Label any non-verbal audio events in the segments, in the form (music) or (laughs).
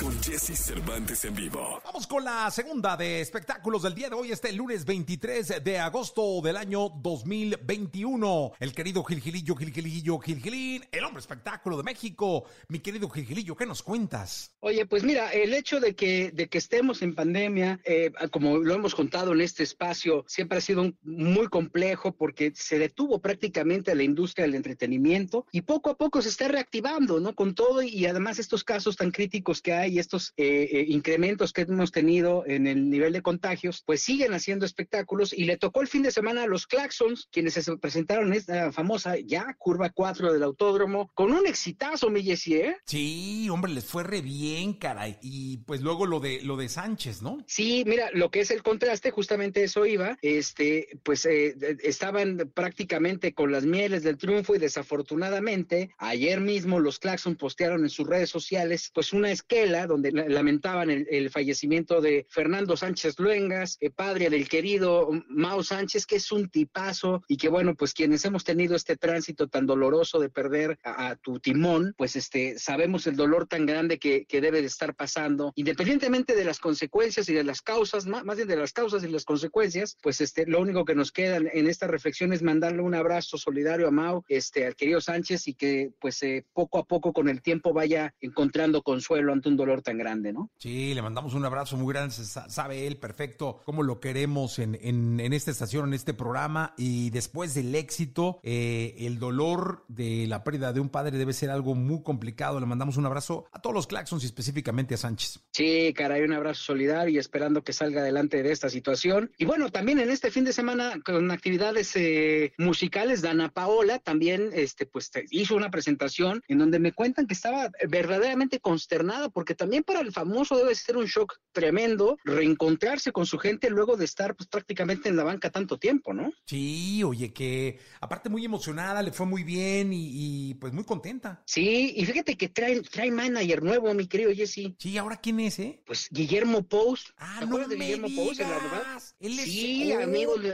con Jesse Cervantes en vivo. Vamos con la segunda de espectáculos del día de hoy, este lunes 23 de agosto del año 2021. El querido Gilgilillo, Gilgilillo, Gilgilín, el hombre espectáculo de México. Mi querido Gilgilillo, ¿qué nos cuentas? Oye, pues mira, el hecho de que, de que estemos en pandemia, eh, como lo hemos contado en este espacio, siempre ha sido un- muy complejo porque se detuvo prácticamente la industria del entretenimiento y poco a poco se está reactivando, ¿no? Con todo y además estos casos tan críticos que hay, estos eh, eh, incrementos que hemos tenido en el nivel de contagios, pues siguen haciendo espectáculos y le tocó el fin de semana a los Claxons, quienes se presentaron en esta famosa ya curva 4 del autódromo, con un exitazo, mi Jessie, ¿eh? Sí, hombre, les fue re bien, caray. Y pues luego lo de lo de Sánchez, ¿no? Sí, mira, lo que es el contraste, justamente eso iba, este, pues eh, estaban prácticamente con las mieles del triunfo y desafortunadamente ayer mismo los Claxon postearon en sus redes sociales pues una esquela donde la- lamentaban el, fallecimiento de Fernando Sánchez Luengas, eh, padre del querido Mao Sánchez, que es un tipazo y que bueno, pues quienes hemos tenido este tránsito tan doloroso de perder a, tu timón, pues este, sabemos el dolor tan grande que, que debe de estar pasando, independientemente de las consecuencias y de las causas, más, más bien de las causas y las consecuencias, pues este, lo único que nos queda en esta reflexión es mandarle un abrazo solidario a Mao, este, al querido Sánchez y que pues eh, poco a poco con el tiempo vaya encontrando consuelo ante un dolor tan grande, ¿no? Sí, le mandamos un abrazo muy grande. Sabe él perfecto cómo lo queremos en, en- en esta estación, en este programa. Y después del éxito, eh, el dolor de la pérdida de un padre debe ser algo muy complicado. Le mandamos un abrazo a todos los Claxons y específicamente a Sánchez. Sí, caray, un abrazo solidario y esperando que salga adelante de esta situación. Y bueno, también en este fin de semana con actividades eh, musicales, Dana Paola también este, pues, hizo una presentación en donde me cuentan que estaba verdaderamente consternada porque también para el famoso debe ser un shock tremendo reencontrarse con su gente luego de estar pues, prácticamente en la banca tanto tiempo, ¿no? Sí, oye, que aparte muy emocionada, le fue muy bien y, y, pues muy contenta. Sí, y fíjate que trae, trae manager nuevo, mi querido Jesse. Sí, ¿ahora quién es, eh? Pues Guillermo Pous. Ah, ¿Te no acuerdas de Guillermo Pous en la verdad? digas. Él es Sí, amigo de-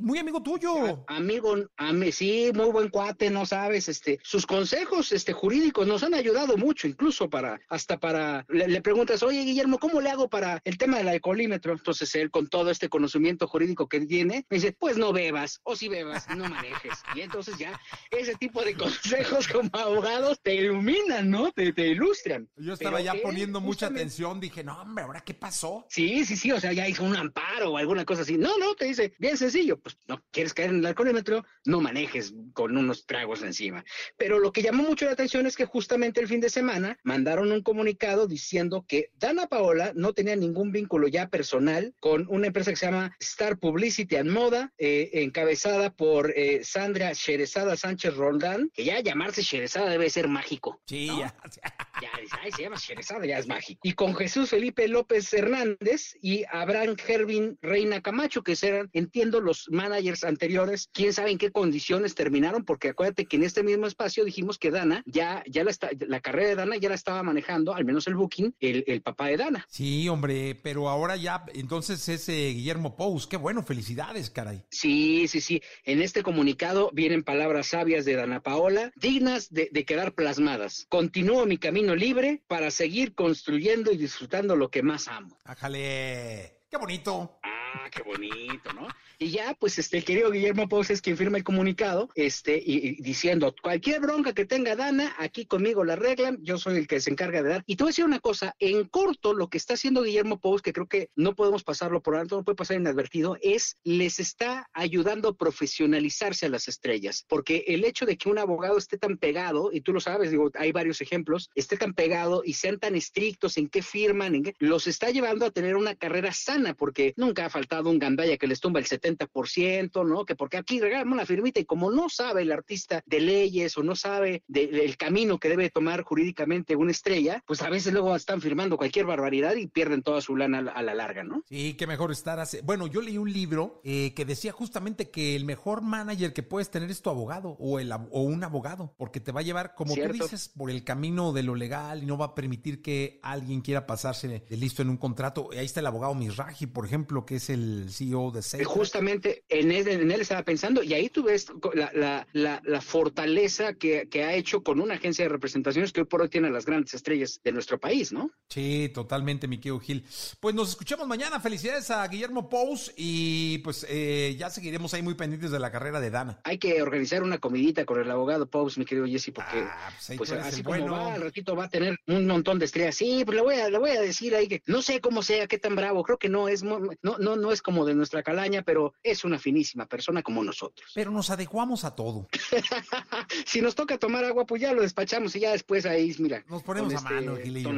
Muy amigo tuyo. A- Amigo, ami- sí, muy buen cuate, no sabes, este, sus consejos, este, jurídicos nos han ayudado mucho, incluso para, hasta para, le, le preguntas, oye, Guillermo, ¿cómo le hago para el tema del alcoholímetro? Entonces él, con todo este conocimiento jurídico que tiene, me dice, pues no bebas, o si bebas, no manejes. Y entonces ya, ese tipo de consejos (laughs) como abogados te iluminan, ¿no? Te, te ilustran. Yo estaba Pero ya él poniendo mucha justamente- atención, dije, no, hombre, ¿ahora qué pasó? Sí, sí, sí, o sea, ya hizo un amparo o alguna cosa así. No, no, te dice, bien sencillo, pues no quieres caer en el alcoholímetro, no manejes con unos tragos encima. Pero lo que llamó mucho la atención es que justamente el fin de semana mandaron un comunicado diciendo que Dana Paola no tenía ningún vínculo ya personal con una empresa que se llama Star Publicity and Moda, eh, encabezada por eh, Sandra Sherezada Sánchez Roldán, que ya llamarse Sherezada debe ser mágico. Sí, ¿no? ya. (laughs) Ya, dice, ay, se llama Sherezada, ya es mágico. Y con Jesús Felipe López Hernández y Abraham Gervin Reina Camacho, que eran, entiendo, los managers anteriores. Quién sabe en qué condiciones terminaron, porque acuérdate que en este mismo espacio dijimos que Dana, ya, ya la, está, la carrera de Dana ya la estaba manejando, al menos el booking, el, el papá de Dana. Sí, hombre, pero ahora ya, entonces ese Guillermo Pous, qué bueno, felicidades, caray. Sí, sí, sí. En este comunicado vienen palabras sabias de Dana Paola, dignas de, de quedar plasmadas. Continúo mi camino libre para seguir construyendo y disfrutando lo que más amo. Ájale, qué bonito. Ah, qué bonito, ¿no? Y ya, pues, este, querido Guillermo Pous es quien firma el comunicado, este, y, diciendo, cualquier bronca que tenga Dana, aquí conmigo la arreglan, yo soy el que se encarga de dar. Y te voy a decir una cosa, en corto, lo que está haciendo Guillermo Pous, que creo que no podemos pasarlo por alto, no puede pasar inadvertido, es, les está ayudando a profesionalizarse a las estrellas, porque el hecho de que un abogado esté tan pegado, y tú lo sabes, digo, hay varios ejemplos, esté tan pegado y sean tan estrictos en qué firman, en qué, los está llevando a tener una carrera sana, porque nunca ha faltado un gandaya que les tumba el 70%, ¿no? Que porque aquí regalamos una firmita y como no sabe el artista de leyes o no sabe de- del camino que debe tomar jurídicamente una estrella, pues a veces luego están firmando cualquier barbaridad y pierden toda su lana a la, la larga, ¿no? Sí, qué mejor estar hace... Bueno, yo leí un libro eh, que decía justamente que el mejor manager que puedes tener es tu abogado o, el, o un abogado, porque te va a llevar, como Cierto. tú dices, por el camino de lo legal y no va a permitir que alguien quiera pasarse de listo en un contrato. Ahí está el abogado Misraji, por ejemplo, que es es el CEO de Sega. Justamente en él, en él estaba pensando, y ahí tú ves la, la, la, la fortaleza que, que, ha hecho con una agencia de representaciones que hoy por hoy tiene las grandes estrellas de nuestro país, ¿no? Sí, totalmente, mi querido Gil. Pues nos escuchamos mañana. Felicidades a Guillermo Pous y pues eh, ya seguiremos ahí muy pendientes de la carrera de Dana. Hay que organizar una comidita con el abogado Pous, mi querido Jesse, porque ah, pues, pues así como bueno. va, al ratito va a tener un montón de estrellas. Sí, pues le voy a, le voy a decir ahí que no sé cómo sea, qué tan bravo. Creo que no es, no, no, no es como de nuestra calaña, pero es una finísima persona como nosotros. Pero nos adecuamos a todo. (laughs) si nos toca tomar agua, pues ya lo despachamos y ya después ahí, mira. Nos ponemos a mano, este Gilillo.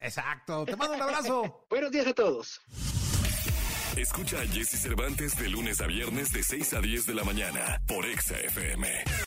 Exacto. Te mando un abrazo. (laughs) Buenos días a todos. Escucha a Jesse Cervantes de lunes a viernes de 6 a 10 de la mañana por Exa FM.